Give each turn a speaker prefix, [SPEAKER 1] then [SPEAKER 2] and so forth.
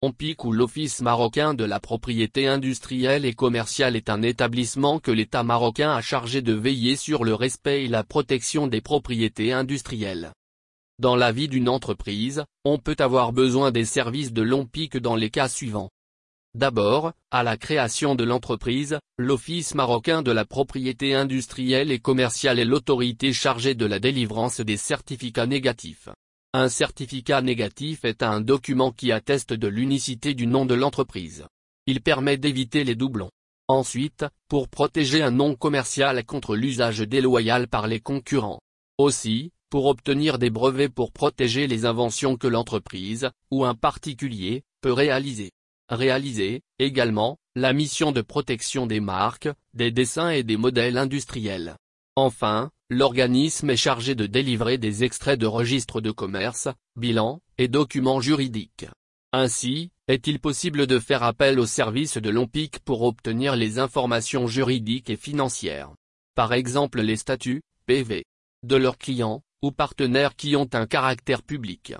[SPEAKER 1] OMPIC ou l'Office marocain de la propriété industrielle et commerciale est un établissement que l'État marocain a chargé de veiller sur le respect et la protection des propriétés industrielles. Dans la vie d'une entreprise, on peut avoir besoin des services de l'OMPIC dans les cas suivants. D'abord, à la création de l'entreprise, l'Office marocain de la propriété industrielle et commerciale est l'autorité chargée de la délivrance des certificats négatifs. Un certificat négatif est un document qui atteste de l'unicité du nom de l'entreprise. Il permet d'éviter les doublons. Ensuite, pour protéger un nom commercial contre l'usage déloyal par les concurrents. Aussi, pour obtenir des brevets pour protéger les inventions que l'entreprise, ou un particulier, peut réaliser. Réaliser, également, la mission de protection des marques, des dessins et des modèles industriels. Enfin, l'organisme est chargé de délivrer des extraits de registres de commerce, bilans, et documents juridiques. Ainsi, est-il possible de faire appel au service de l'OMPIC pour obtenir les informations juridiques et financières Par exemple les statuts, PV, de leurs clients, ou partenaires qui ont un caractère public.